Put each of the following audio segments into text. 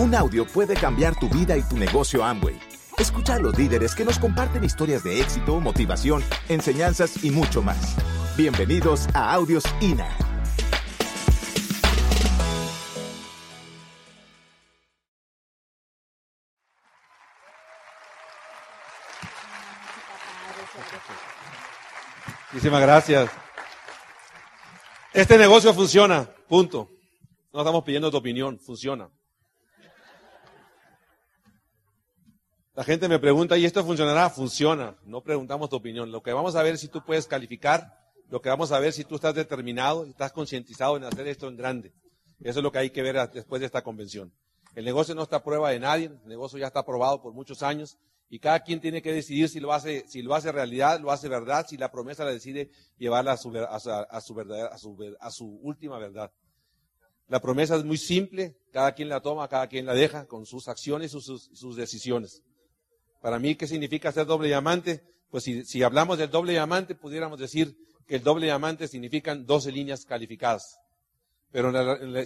Un audio puede cambiar tu vida y tu negocio Amway. Escucha a los líderes que nos comparten historias de éxito, motivación, enseñanzas y mucho más. Bienvenidos a Audios INA. Muchísimas gracias. Este negocio funciona, punto. No estamos pidiendo tu opinión, funciona. La gente me pregunta, ¿y esto funcionará? Funciona. No preguntamos tu opinión. Lo que vamos a ver es si tú puedes calificar, lo que vamos a ver es si tú estás determinado, estás concientizado en hacer esto en grande. Eso es lo que hay que ver después de esta convención. El negocio no está a prueba de nadie, el negocio ya está aprobado por muchos años y cada quien tiene que decidir si lo hace, si lo hace realidad, lo hace verdad, si la promesa la decide llevarla a su, a a su, a su, a su última verdad. La promesa es muy simple, cada quien la toma, cada quien la deja con sus acciones y sus, decisiones. Para mí, ¿qué significa ser doble diamante? Pues si, hablamos del doble diamante, pudiéramos decir que el doble diamante significan 12 líneas calificadas. Pero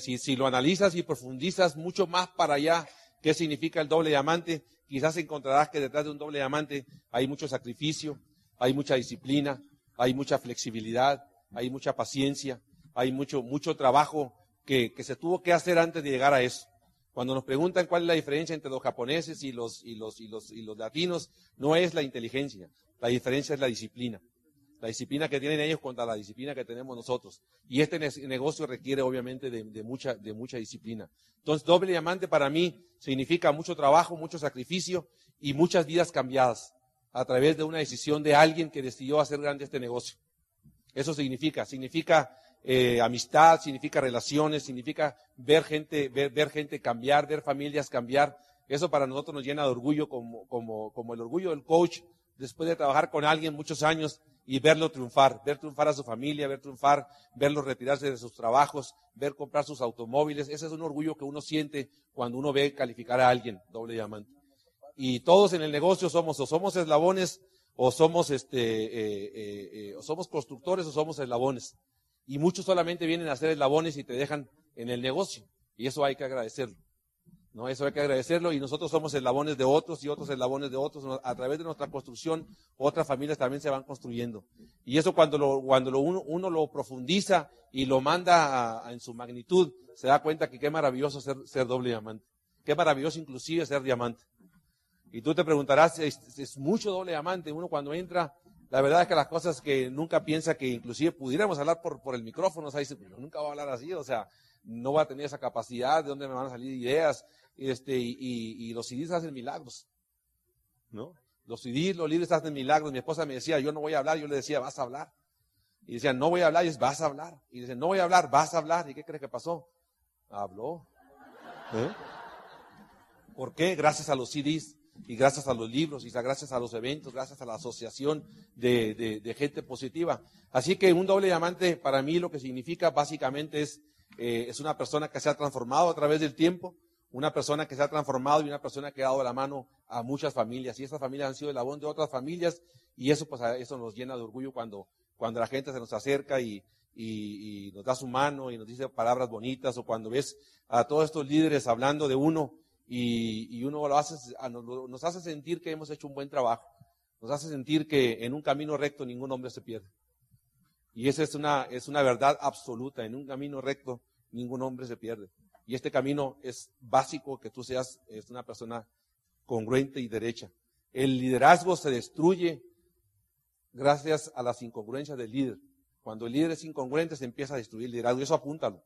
si, lo analizas y profundizas mucho más para allá, ¿qué significa el doble diamante? quizás encontrarás que detrás de un doble diamante hay mucho sacrificio, hay mucha disciplina, hay mucha flexibilidad, hay mucha paciencia, hay mucho, mucho trabajo que, se tuvo que hacer antes de llegar a eso. Cuando nos preguntan cuál es la diferencia entre los japoneses y los, y los, y los, y los latinos, no es la inteligencia, la diferencia es la disciplina la disciplina que tienen ellos contra la disciplina que tenemos nosotros. Y este negocio requiere obviamente de, mucha, de mucha disciplina. Entonces, doble diamante para mí significa mucho trabajo, mucho sacrificio y muchas vidas cambiadas a través de una decisión de alguien que decidió hacer grande este negocio. Eso significa, significa eh, amistad, significa relaciones, significa ver gente, ver, gente cambiar, ver familias cambiar. Eso para nosotros nos llena de orgullo como, como, como el orgullo del coach después de trabajar con alguien muchos años y verlo triunfar, ver triunfar a su familia, ver triunfar, verlo retirarse de sus trabajos, ver comprar sus automóviles. Ese es un orgullo que uno siente cuando uno ve calificar a alguien, doble diamante. Y todos en el negocio somos, o somos eslabones, o somos este, eh, eh, eh, o somos constructores, o somos eslabones. Y muchos solamente vienen a ser eslabones y te dejan en el negocio. Y eso hay que agradecerlo. ¿no? Eso hay que agradecerlo y nosotros somos eslabones de otros y otros eslabones de otros. A través de nuestra construcción, otras familias también se van construyendo. Y eso cuando, lo, cuando uno, lo profundiza y lo manda en su magnitud, se da cuenta que qué maravilloso ser, ser, doble diamante. Qué maravilloso inclusive ser diamante. Y tú te preguntarás, ¿es, es mucho doble diamante? Uno cuando entra, la verdad es que las cosas que nunca piensa que inclusive pudiéramos hablar por, por el micrófono, o sea, dice, nunca voy a hablar así, o sea, no va a tener esa capacidad, de dónde me van a salir ideas, este, y, y, los CDs hacen milagros, ¿no? Los CDs, los líderes hacen milagros. Mi esposa me decía, yo no voy a hablar, yo le decía, vas a hablar. Y decía, no voy a hablar, y es, vas a hablar. Y dice, no voy a hablar, vas a hablar. ¿Y qué crees que pasó? Habló. ¿Eh? ¿Por qué? Gracias a los CDs y gracias a los libros y gracias a los eventos, gracias a la asociación de, de, gente positiva. Así que un doble diamante para mí lo que significa básicamente es, eh, es una persona que se ha transformado a través del tiempo, una persona que se ha transformado y una persona que ha dado la mano a muchas familias. Y esas familias han sido el labón de otras familias y eso, pues, eso nos llena de orgullo cuando, cuando la gente se nos acerca y, y, nos da su mano y nos dice palabras bonitas o cuando ves a todos estos líderes hablando de uno y, uno lo hace, nos hace sentir que hemos hecho un buen trabajo. Nos hace sentir que en un camino recto ningún hombre se pierde. Y esa es una, es una verdad absoluta. En un camino recto ningún hombre se pierde. Y este camino es básico que tú seas es una persona congruente y derecha. El liderazgo se destruye gracias a las incongruencias del líder. Cuando el líder es incongruente se empieza a destruir el liderazgo. Eso apúntalo.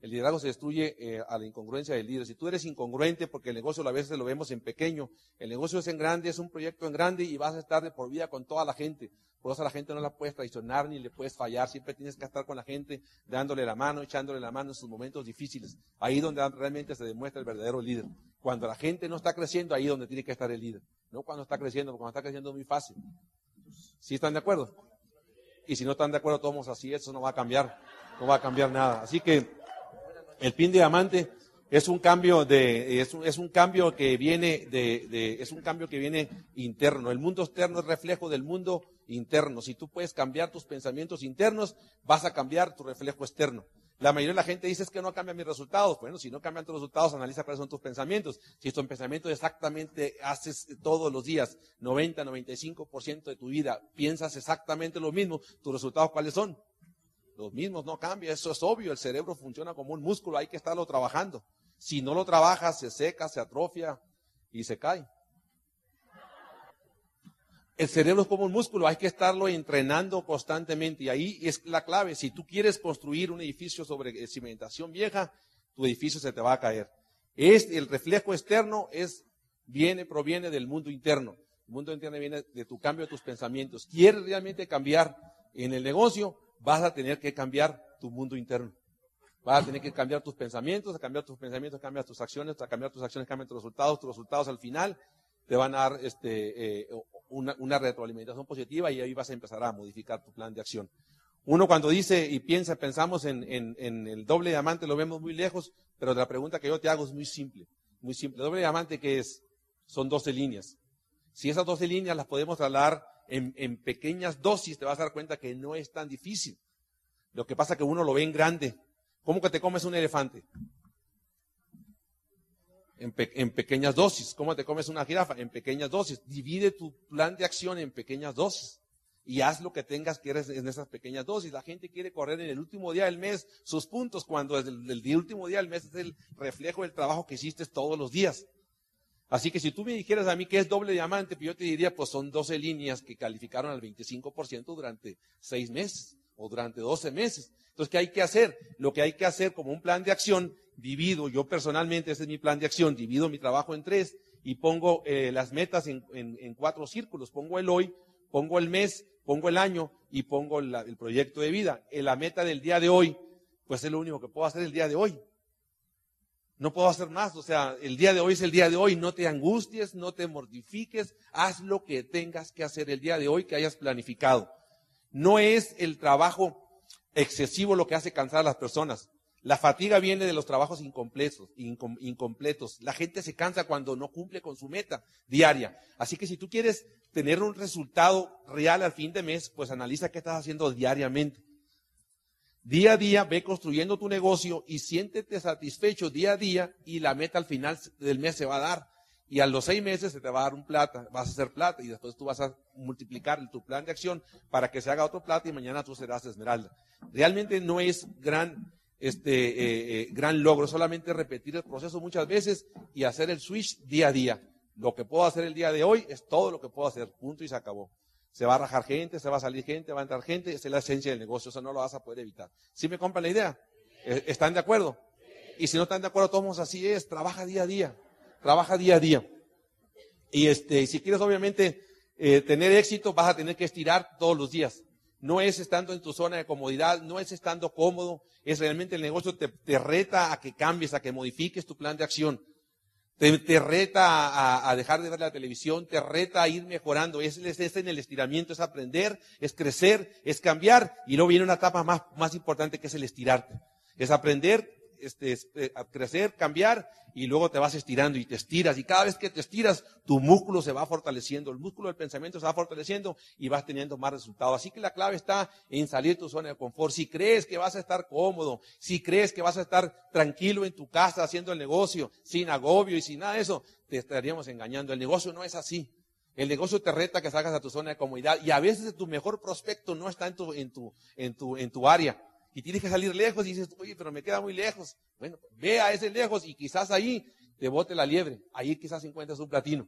El liderazgo se destruye eh, a la incongruencia del líder. Si tú eres incongruente, porque el negocio a veces lo vemos en pequeño, el negocio es en grande, es un proyecto en grande y vas a estar de por vida con toda la gente. Por eso a la gente no la puedes traicionar ni le puedes fallar. Siempre tienes que estar con la gente, dándole la mano, echándole la mano en sus momentos difíciles. Ahí donde realmente se demuestra el verdadero líder. Cuando la gente no está creciendo, ahí donde tiene que estar el líder. No cuando está creciendo, porque cuando está creciendo es muy fácil. ¿Sí están de acuerdo? Y si no están de acuerdo todos así, eso no va a cambiar. No va a cambiar nada. Así que el pin diamante es un cambio de, es un, es un cambio que viene de, de, es un cambio que viene interno. El mundo externo es reflejo del mundo interno. Si tú puedes cambiar tus pensamientos internos, vas a cambiar tu reflejo externo. La mayoría de la gente dice es que no cambian mis resultados. Bueno, si no cambian tus resultados, analiza cuáles son tus pensamientos. Si tus pensamientos exactamente haces todos los días, 90, 95% de tu vida, piensas exactamente lo mismo, tus resultados cuáles son? Los mismos, no cambia, eso es obvio. El cerebro funciona como un músculo, hay que estarlo trabajando. Si no lo trabajas, se seca, se atrofia y se cae. El cerebro es como un músculo, hay que estarlo entrenando constantemente y ahí es la clave. Si tú quieres construir un edificio sobre cimentación vieja, tu edificio se te va a caer. El reflejo externo viene, proviene del mundo interno. El mundo interno viene de tu cambio de tus pensamientos. ¿Quieres realmente cambiar en el negocio? Vas a tener que cambiar tu mundo interno. Vas a tener que cambiar tus pensamientos, cambiar tus pensamientos, cambiar tus acciones, a cambiar tus acciones, cambiar tus resultados, tus resultados al final te van a dar este, eh, una, retroalimentación positiva y ahí vas a empezar a modificar tu plan de acción. Uno cuando dice y piensa, pensamos en, el doble diamante, lo vemos muy lejos, pero la pregunta que yo te hago es muy simple, muy simple. doble diamante, ¿qué es? Son 12 líneas. Si esas 12 líneas las podemos trasladar en, en, pequeñas dosis, te vas a dar cuenta que no es tan difícil. Lo que pasa es que uno lo ve en grande. ¿Cómo que te comes un elefante? en, pequeñas dosis. ¿Cómo te comes una jirafa? En pequeñas dosis. Divide tu plan de acción en pequeñas dosis. Y haz lo que tengas que hacer en esas pequeñas dosis. La gente quiere correr en el último día del mes sus puntos, cuando el, el último día del mes es el reflejo del trabajo que hiciste todos los días. Así que si tú me dijeras a mí que es doble diamante, pues yo te diría, pues son 12 líneas que calificaron al 25% durante 6 meses o durante 12 meses. Entonces, ¿qué hay que hacer? Lo que hay que hacer como un plan de acción divido, yo personalmente, ese es mi plan de acción, divido mi trabajo en tres y pongo eh, las metas en, cuatro círculos. Pongo el hoy, pongo el mes, pongo el año y pongo el proyecto de vida. En la meta del día de hoy, pues es lo único que puedo hacer el día de hoy. No puedo hacer más, o sea, el día de hoy es el día de hoy, no te angusties, no te mortifiques, haz lo que tengas que hacer el día de hoy que hayas planificado. No es el trabajo excesivo lo que hace cansar a las personas. La fatiga viene de los trabajos incompletos, incompletos. La gente se cansa cuando no cumple con su meta diaria. Así que si tú quieres tener un resultado real al fin de mes, pues analiza qué estás haciendo diariamente. Día a día ve construyendo tu negocio y siéntete satisfecho día a día y la meta al final del mes se va a dar. Y a los seis meses se te va a dar un plata, vas a hacer plata y después tú vas a multiplicar tu plan de acción para que se haga otro plata y mañana tú serás esmeralda. Realmente no es gran este eh, eh, gran logro, solamente repetir el proceso muchas veces y hacer el switch día a día. Lo que puedo hacer el día de hoy es todo lo que puedo hacer, punto y se acabó. Se va a rajar gente, se va a salir gente, va a entrar gente, esa es la esencia del negocio, eso no lo vas a poder evitar. ¿Sí me compran la idea? ¿E-, ¿Están de acuerdo? Y si no están de acuerdo, todos así es, trabaja día a día, trabaja día a día. Y este, si quieres obviamente eh, tener éxito, vas a tener que estirar todos los días. No es estando en tu zona de comodidad, no es estando cómodo, es realmente el negocio te, te reta a que cambies, a que modifiques tu plan de acción. Te, te reta a, a, dejar de ver la televisión, te reta a ir mejorando. Es, es, es, en el estiramiento, es aprender, es crecer, es cambiar. Y luego viene una etapa más, más importante que es el estirarte. Es aprender este, eh, crecer, cambiar, y luego te vas estirando y te estiras. Y cada vez que te estiras, tu músculo se va fortaleciendo, el músculo del pensamiento se va fortaleciendo y vas teniendo más resultados. Así que la clave está en salir de tu zona de confort. Si crees que vas a estar cómodo, si crees que vas a estar tranquilo en tu casa haciendo el negocio, sin agobio y sin nada de eso, te estaríamos engañando. El negocio no es así. El negocio te reta que salgas a tu zona de comodidad y a veces tu mejor prospecto no está en tu, en tu, en tu, en tu área y tienes que salir lejos y dices, oye, pero me queda muy lejos. Bueno, ve a ese lejos y quizás ahí te bote la liebre. Ahí quizás encuentres un platino.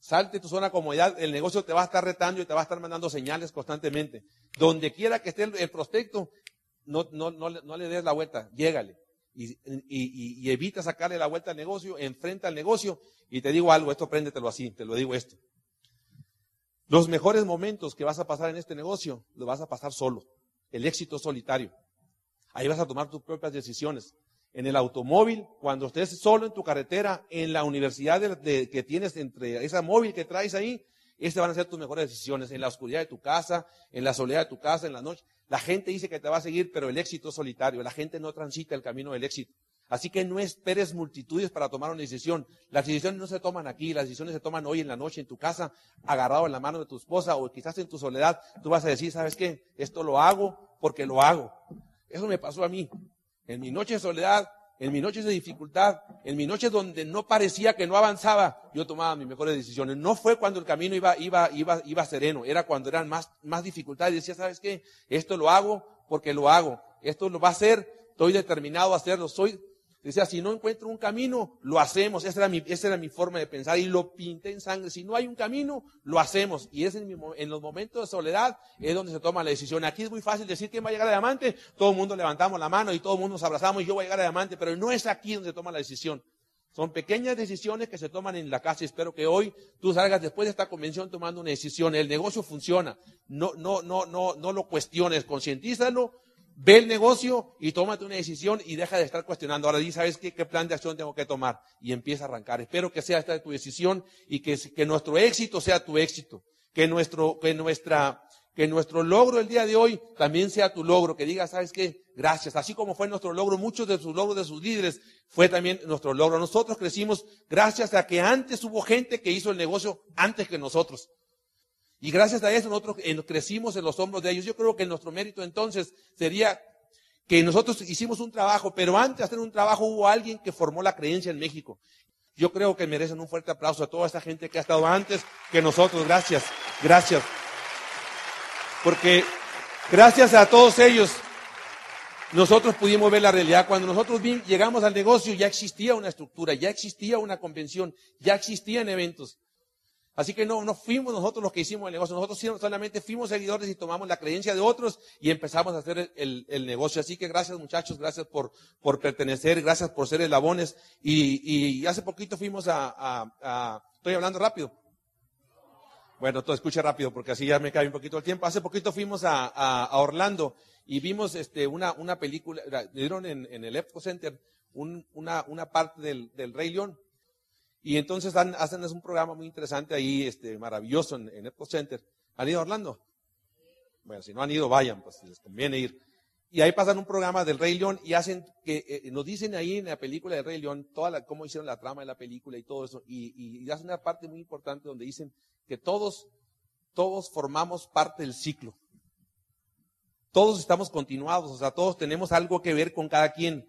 Salte tu zona de comodidad, el negocio te va a estar retando y te va a estar mandando señales constantemente. Donde quiera que esté el, prospecto, no, no, no, no, le des la vuelta, llégale. Y, y, evita sacarle la vuelta al negocio, enfrenta al negocio. Y te digo algo, esto préndetelo así, te lo digo esto. Los mejores momentos que vas a pasar en este negocio, los vas a pasar solo el éxito solitario. Ahí vas a tomar tus propias decisiones. En el automóvil, cuando estés solo en tu carretera, en la universidad que tienes entre esa móvil que traes ahí, estas van a ser tus mejores decisiones. En la oscuridad de tu casa, en la soledad de tu casa, en la noche. La gente dice que te va a seguir, pero el éxito es solitario. La gente no transita el camino del éxito. Así que no esperes multitudes para tomar una decisión. Las decisiones no se toman aquí, las decisiones se toman hoy en la noche en tu casa, agarrado en la mano de tu esposa o quizás en tu soledad. Tú vas a decir, ¿sabes qué? Esto lo hago porque lo hago. Eso me pasó a mí. En mi noche de soledad, en mis noches de dificultad, en mis noches donde no parecía que no avanzaba, yo tomaba mis mejores decisiones. No fue cuando el camino iba, iba sereno, era cuando eran más, más dificultades. Decía, ¿sabes qué? Esto lo hago porque lo hago. Esto lo va a hacer, estoy determinado a hacerlo. Soy, Decía, si no encuentro un camino, lo hacemos. Esa era mi, esa era mi forma de pensar y lo pinté en sangre. Si no hay un camino, lo hacemos. Y es en, en, los momentos de soledad es donde se toma la decisión. Aquí es muy fácil decir quién va a llegar a diamante. Todo el mundo levantamos la mano y todo el mundo nos abrazamos y yo voy a llegar a diamante. Pero no es aquí donde se toma la decisión. Son pequeñas decisiones que se toman en la casa. Espero que hoy tú salgas después de esta convención tomando una decisión. El negocio funciona. No, no, no, no, no lo cuestiones. Concientízalo Ve el negocio y tómate una decisión y deja de estar cuestionando. Ahora di, ¿sabes qué, qué plan de acción tengo que tomar? Y empieza a arrancar. Espero que sea esta tu decisión y que, que nuestro éxito sea tu éxito. Que nuestro, que nuestra, que nuestro logro el día de hoy también sea tu logro. Que digas, ¿sabes qué? Gracias. Así como fue nuestro logro, muchos de sus logros de sus líderes fue también nuestro logro. Nosotros crecimos gracias a que antes hubo gente que hizo el negocio antes que nosotros. Y gracias a eso nosotros crecimos en los hombros de ellos. Yo creo que nuestro mérito entonces sería que nosotros hicimos un trabajo, pero antes de hacer un trabajo hubo alguien que formó la creencia en México. Yo creo que merecen un fuerte aplauso a toda esta gente que ha estado antes que nosotros. Gracias, gracias. Porque gracias a todos ellos, nosotros pudimos ver la realidad. Cuando nosotros llegamos al negocio ya existía una estructura, ya existía una convención, ya existían eventos. Así que no, no fuimos nosotros los que hicimos el negocio, nosotros solamente fuimos seguidores y tomamos la creencia de otros y empezamos a hacer el, el, negocio. Así que gracias muchachos, gracias por, por pertenecer, gracias por ser eslabones. Y, y hace poquito fuimos a, a, a, estoy hablando rápido. Bueno, todo escuche rápido porque así ya me cae un poquito el tiempo. Hace poquito fuimos a, a, Orlando y vimos este, una, una película, dieron en, en el Epco Center un, una, una parte del, del Rey León y entonces hacen un programa muy interesante ahí, este, maravilloso en, en Epco Center. ¿Han ido a Orlando? Bueno, si no han ido, vayan, pues les conviene ir. Y ahí pasan un programa del Rey León y hacen que eh, nos dicen ahí en la película del Rey León toda la, cómo hicieron la trama de la película y todo eso. Y, y, hacen una parte muy importante donde dicen que todos, todos formamos parte del ciclo. Todos estamos continuados, o sea, todos tenemos algo que ver con cada quien.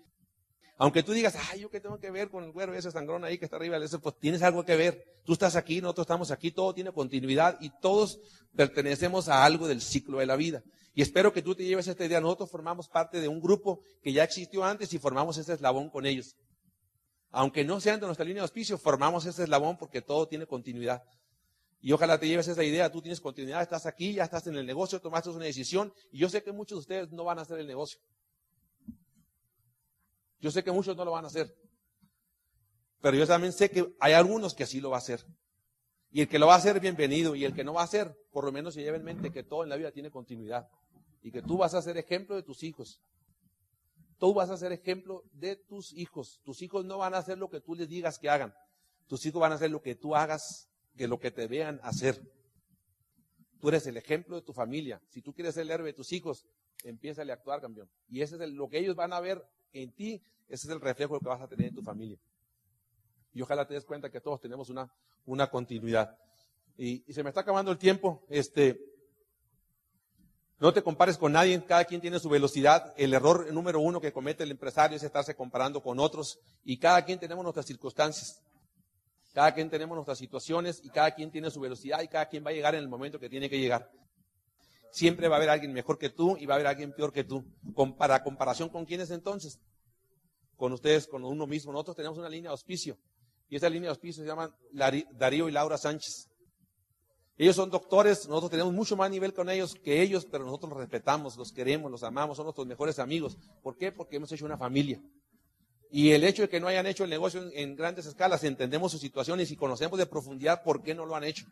Aunque tú digas, ay, ¿yo qué tengo que ver con el güero ese sangrón ahí que está arriba? Ese, pues tienes algo que ver. Tú estás aquí, nosotros estamos aquí, todo tiene continuidad y todos pertenecemos a algo del ciclo de la vida. Y espero que tú te lleves esta idea. Nosotros formamos parte de un grupo que ya existió antes y formamos ese eslabón con ellos. Aunque no sean de nuestra línea de auspicio, formamos ese eslabón porque todo tiene continuidad. Y ojalá te lleves esa idea. Tú tienes continuidad, estás aquí, ya estás en el negocio, tomaste una decisión. Y yo sé que muchos de ustedes no van a hacer el negocio. Yo sé que muchos no lo van a hacer. Pero yo también sé que hay algunos que así lo va a hacer. Y el que lo va a hacer, bienvenido. Y el que no va a hacer, por lo menos se lleve en mente que todo en la vida tiene continuidad. Y que tú vas a ser ejemplo de tus hijos. Tú vas a ser ejemplo de tus hijos. Tus hijos no van a hacer lo que tú les digas que hagan. Tus hijos van a hacer lo que tú hagas, que lo que te vean hacer. Tú eres el ejemplo de tu familia. Si tú quieres ser el héroe de tus hijos, empieza a actuar, campeón. Y ese es lo que ellos van a ver en ti, ese es el reflejo que vas a tener en tu familia. Y ojalá te des cuenta que todos tenemos una, una continuidad. Y, se me está acabando el tiempo. Este, no te compares con nadie, cada quien tiene su velocidad. El error número uno que comete el empresario es estarse comparando con otros y cada quien tenemos nuestras circunstancias. Cada quien tenemos nuestras situaciones y cada quien tiene su velocidad y cada quien va a llegar en el momento que tiene que llegar. Siempre va a haber alguien mejor que tú y va a haber alguien peor que tú. ¿Para comparación con quiénes entonces? Con ustedes, con uno mismo. Nosotros tenemos una línea de auspicio. Y esa línea de auspicio se llama Darío y Laura Sánchez. Ellos son doctores, nosotros tenemos mucho más nivel con ellos que ellos, pero nosotros los respetamos, los queremos, los amamos, son nuestros mejores amigos. ¿Por qué? Porque hemos hecho una familia. Y el hecho de que no hayan hecho el negocio en, en grandes escalas, entendemos sus situaciones y conocemos de profundidad por qué no lo han hecho.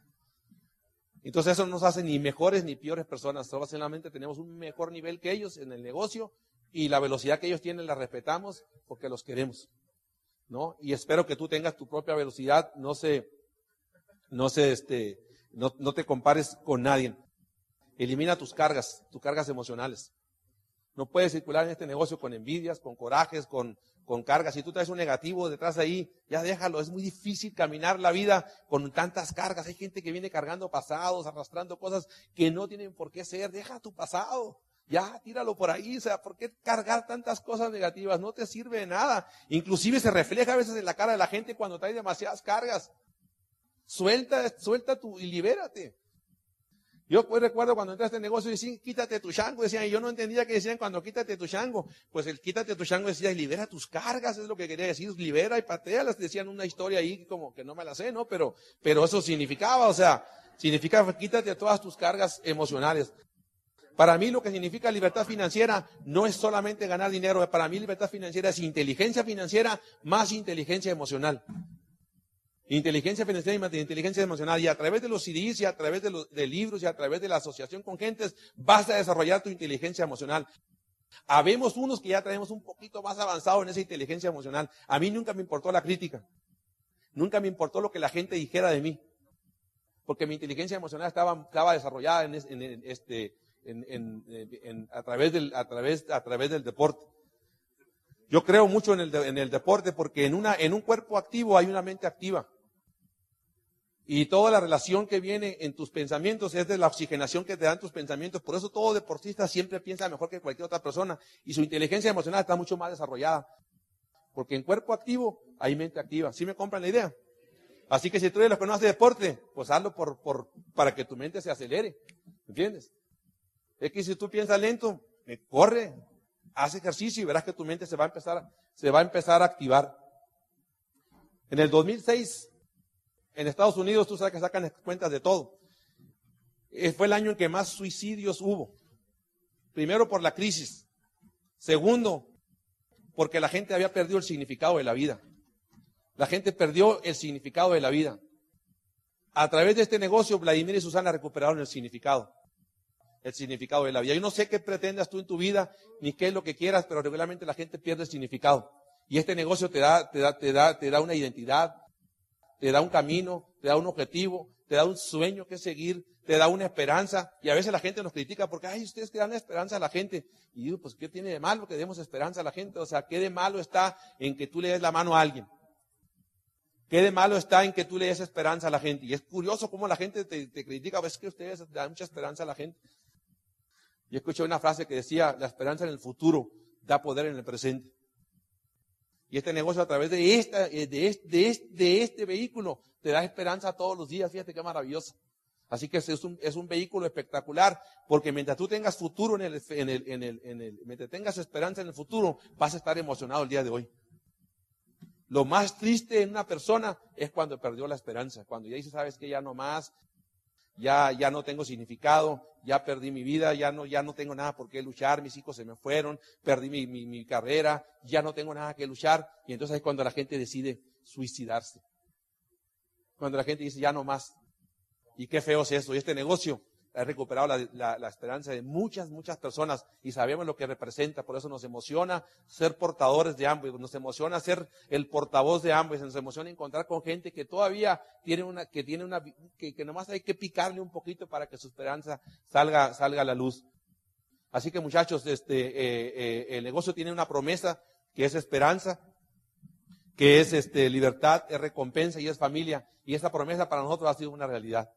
Entonces eso no nos hace ni mejores ni peores personas, solamente tenemos un mejor nivel que ellos en el negocio y la velocidad que ellos tienen la respetamos porque los queremos. ¿No? Y espero que tú tengas tu propia velocidad, no se, no se, este, no, no te compares con nadie. Elimina tus cargas, tus cargas emocionales. No puedes circular en este negocio con envidias, con corajes, con, con cargas. Si tú traes un negativo detrás de ahí, ya déjalo. Es muy difícil caminar la vida con tantas cargas. Hay gente que viene cargando pasados, arrastrando cosas que no tienen por qué ser. Deja tu pasado. Ya, tíralo por ahí, o sea, ¿por qué cargar tantas cosas negativas? No te sirve de nada. Inclusive se refleja a veces en la cara de la gente cuando trae demasiadas cargas. Suelta, suelta tu y libérate. Yo pues recuerdo cuando entré a este negocio y decían, quítate tu chango, decían, y yo no entendía que decían cuando quítate tu chango. Pues el quítate tu chango decía, libera tus cargas, es lo que quería decir, libera y patealas, decían una historia ahí como que no me la sé, ¿no? Pero, pero eso significaba, o sea, significa quítate todas tus cargas emocionales. Para mí lo que significa libertad financiera no es solamente ganar dinero, para mí libertad financiera es inteligencia financiera más inteligencia emocional. Inteligencia financiera y inteligencia emocional. Y a través de los CDs y a través de los libros y a través de la asociación con gentes vas a desarrollar tu inteligencia emocional. Habemos unos que ya traemos un poquito más avanzado en esa inteligencia emocional. A mí nunca me importó la crítica. Nunca me importó lo que la gente dijera de mí. Porque mi inteligencia emocional estaba, estaba desarrollada en, este, a, través del, a, través, a través del deporte. Yo creo mucho en el, en el deporte porque en, una, en un cuerpo activo hay una mente activa. Y toda la relación que viene en tus pensamientos es de la oxigenación que te dan tus pensamientos. Por eso todo deportista siempre piensa mejor que cualquier otra persona. Y su inteligencia emocional está mucho más desarrollada. Porque en cuerpo activo hay mente activa. ¿Sí me compran la idea? Así que si tú eres los que no hace deporte, pues hazlo por, por, para que tu mente se acelere. ¿Entiendes? Es que si tú piensas lento, eh, corre, haz ejercicio y verás que tu mente se va a empezar, se va a empezar a activar. En el 2006, en Estados Unidos, tú sabes que sacan cuentas de todo. Eh, fue el año en que más suicidios hubo. Primero por la crisis. Segundo, porque la gente había perdido el significado de la vida. La gente perdió el significado de la vida. A través de este negocio, Vladimir y Susana recuperaron el significado el significado de la vida. Yo no sé qué pretendas tú en tu vida, ni qué es lo que quieras, pero regularmente la gente pierde el significado. Y este negocio te da, te da, te da, te da una identidad, te da un camino, te da un objetivo, te da un sueño que seguir, te da una esperanza. Y a veces la gente nos critica porque, ay, ustedes que dan esperanza a la gente. Y digo, pues, ¿qué tiene de malo que demos esperanza a la gente? O sea, ¿qué de malo está en que tú le des la mano a alguien? ¿Qué de malo está en que tú le des esperanza a la gente? Y es curioso cómo la gente te, te critica, ves que ustedes dan mucha esperanza a la gente. Yo escuché una frase que decía, la esperanza en el futuro da poder en el presente. Y este negocio a través de, esta, eh, de, este, de, este, vehículo te da esperanza todos los días. Fíjate qué maravilloso. Así que es un, es un vehículo espectacular, porque mientras tú tengas futuro en el, en el, en el, en el, mientras tengas esperanza en el futuro, vas a estar emocionado el día de hoy. Lo más triste en una persona es cuando perdió la esperanza, cuando ya dice, sabes que ya no más, ya, ya no tengo significado, ya perdí mi vida, ya no, ya no tengo nada por qué luchar, mis hijos se me fueron, perdí mi, mi, carrera, ya no tengo nada que luchar. Y entonces es cuando la gente decide suicidarse. Cuando la gente dice, ya no más. Y qué feo es eso. Y este negocio ha recuperado la, esperanza de muchas, muchas personas y sabemos lo que representa. Por eso nos emociona ser portadores de ambos, nos emociona ser el portavoz de ambos, nos emociona encontrar con gente que todavía tiene una, que tiene una, que, que nomás hay que picarle un poquito para que su esperanza salga, salga a la luz. Así que muchachos, este, eh, eh, el negocio tiene una promesa que es esperanza, que es este, libertad, es recompensa y es familia. Y esa promesa para nosotros ha sido una realidad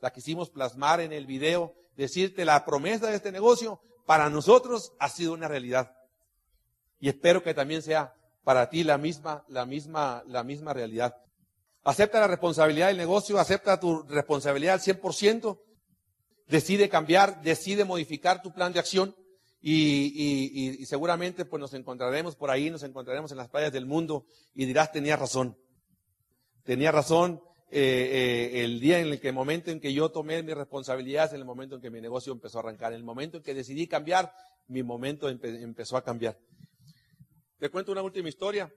la quisimos plasmar en el video, decirte la promesa de este negocio para nosotros ha sido una realidad. Y espero que también sea para ti la misma, la misma, la misma realidad. Acepta la responsabilidad del negocio, acepta tu responsabilidad al 100%, decide cambiar, decide modificar tu plan de acción y, y, seguramente pues nos encontraremos por ahí, nos encontraremos en las playas del mundo y dirás, tenía razón. Tenía razón, eh, eh, el día en el que, el momento en que yo tomé mi responsabilidad, es el momento en que mi negocio empezó a arrancar. En el momento en que decidí cambiar, mi momento empezó a cambiar. Te cuento una última historia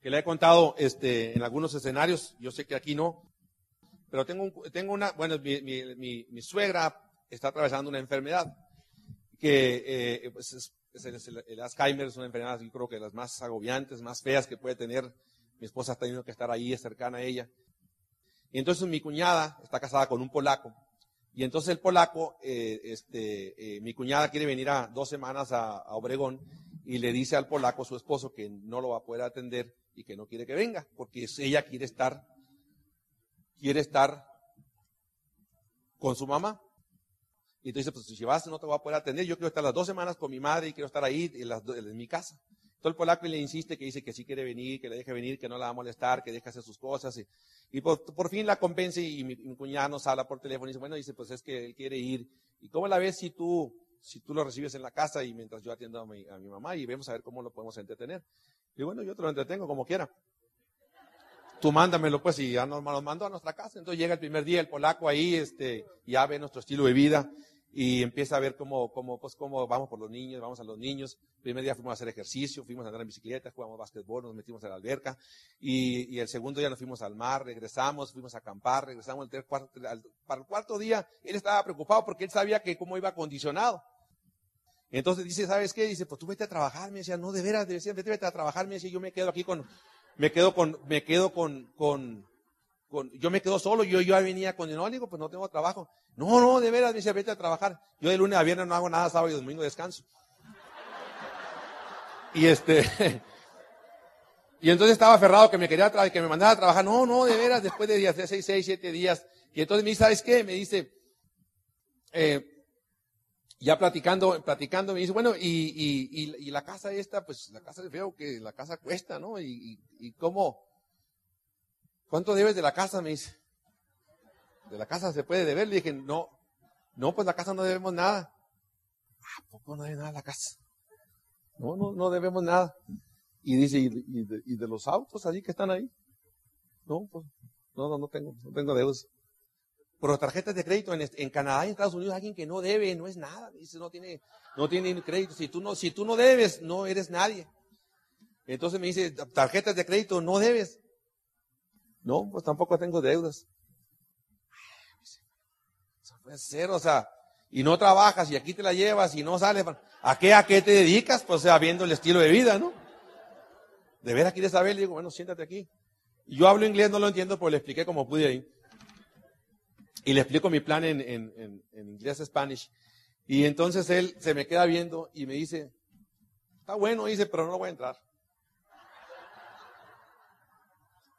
que le he contado este, en algunos escenarios. Yo sé que aquí no, pero tengo, tengo una, bueno, mi, mi, mi, suegra está atravesando una enfermedad que eh, pues es, el, el, Alzheimer es una enfermedad, yo creo que de las más agobiantes, más feas que puede tener mi esposa está teniendo que estar ahí, cercana a ella. Y entonces mi cuñada está casada con un polaco. Y entonces el polaco, eh, este, eh, mi cuñada quiere venir a dos semanas a, Obregón y le dice al polaco, su esposo, que no lo va a poder atender y que no quiere que venga, porque ella quiere estar, quiere estar con su mamá. Y entonces, pues si vas, no te voy a poder atender. Yo quiero estar las dos semanas con mi madre y quiero estar ahí en, en mi casa. Todo el polaco le insiste que dice que sí quiere venir, que le deje venir, que no la va a molestar, que deje hacer sus cosas. Y, por, fin la convence y mi, mi cuñada nos habla por teléfono y dice, bueno, dice, pues es que él quiere ir. ¿Y cómo la ves si tú, si tú lo recibes en la casa y mientras yo atiendo a mi, a mi mamá y vemos a ver cómo lo podemos entretener? Y bueno, yo te lo entretengo como quiera. Tú mándamelo pues y ya nos lo mando a nuestra casa. Entonces llega el primer día el polaco ahí, este, ya ve nuestro estilo de vida y empieza a ver cómo, cómo, pues, cómo vamos por los niños, vamos a los niños. El primer día fuimos a hacer ejercicio, fuimos a andar en bicicleta, jugamos básquetbol, nos metimos en la alberca. Y, y el segundo día nos fuimos al mar, regresamos, fuimos a acampar, regresamos el cuarto, al, para el cuarto día. Él estaba preocupado porque él sabía que cómo iba acondicionado. Entonces dice, ¿sabes qué? Dice, pues tú vete a trabajar. Me decía, no, de veras, decía, vete, vete a trabajar. Me decía, yo me quedo aquí con, me quedo con, me quedo con, con, yo me quedo solo. Yo, yo venía con, no, digo, pues no tengo trabajo. No, no, de veras, me decía, vete a trabajar. Yo de lunes a viernes no hago nada, sábado y domingo descanso. Y este, y entonces estaba aferrado que me quería, que me mandara a trabajar. No, no, de veras, después de días, de seis, seis, siete días. Y entonces me dice, ¿sabes qué? Me dice, eh, ya platicando, platicando, me dice, bueno, y, y, la casa esta, pues la casa veo que la casa cuesta, ¿no? Y, y, cómo, ¿cuánto debes de la casa? Me dice, de la casa se puede deber. Le dije, no, no, pues la casa no debemos nada. ¿A poco no debe nada la casa? No, no, no debemos nada. Y dice, ¿y, de, y de los autos allí que están ahí? No, pues, no, no, no tengo, no tengo deudas por tarjetas de crédito en, en, Canadá y en Estados Unidos alguien que no debe no es nada dice no tiene no tiene crédito si tú no si tú no debes no eres nadie entonces me dice tarjetas de crédito no debes no pues tampoco tengo deudas. Puede ser o sea y no trabajas y aquí te la llevas y no sales. A qué a qué te dedicas pues o sea viendo el estilo de vida no de veras quieres saber le digo bueno siéntate aquí. Y yo hablo inglés no lo entiendo pero le expliqué como pude ahí. Y le explico mi plan en, en, en, inglés Spanish. Y entonces él se me queda viendo y me dice, está bueno, dice, pero no voy a entrar.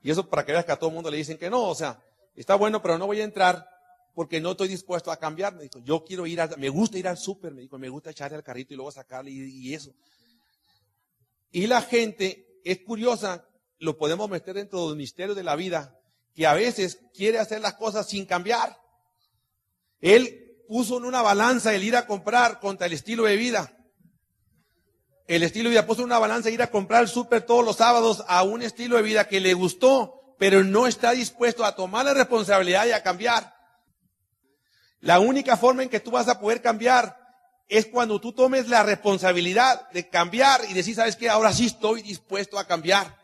Y eso para que veas que a todo el mundo le dicen que no, o sea, está bueno, pero no voy a entrar porque no estoy dispuesto a cambiar. Me dijo, yo quiero ir a, me gusta ir al súper, me dijo, me gusta echarle al carrito y luego sacarle y, y eso. Y la gente es curiosa, lo podemos meter dentro del misterio de la vida, que a veces quiere hacer las cosas sin cambiar. Él puso en una balanza el ir a comprar contra el estilo de vida. El estilo de vida puso una balanza ir a comprar el súper todos los sábados a un estilo de vida que le gustó, pero no está dispuesto a tomar la responsabilidad y a cambiar. La única forma en que tú vas a poder cambiar es cuando tú tomes la responsabilidad de cambiar y decir, ¿sabes qué? Ahora sí estoy dispuesto a cambiar.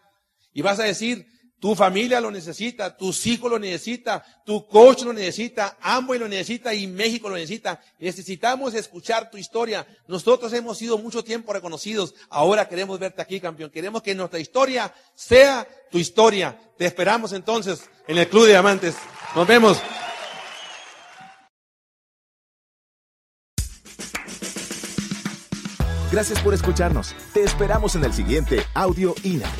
Y vas a decir, tu familia lo necesita, tus hijos lo necesitan, tu coach lo necesita, Amway lo necesita y México lo necesita. Necesitamos escuchar tu historia. Nosotros hemos sido mucho tiempo reconocidos. Ahora queremos verte aquí, campeón. Queremos que nuestra historia sea tu historia. Te esperamos entonces en el Club de Diamantes. Nos vemos. Gracias por escucharnos. Te esperamos en el siguiente Audio INA.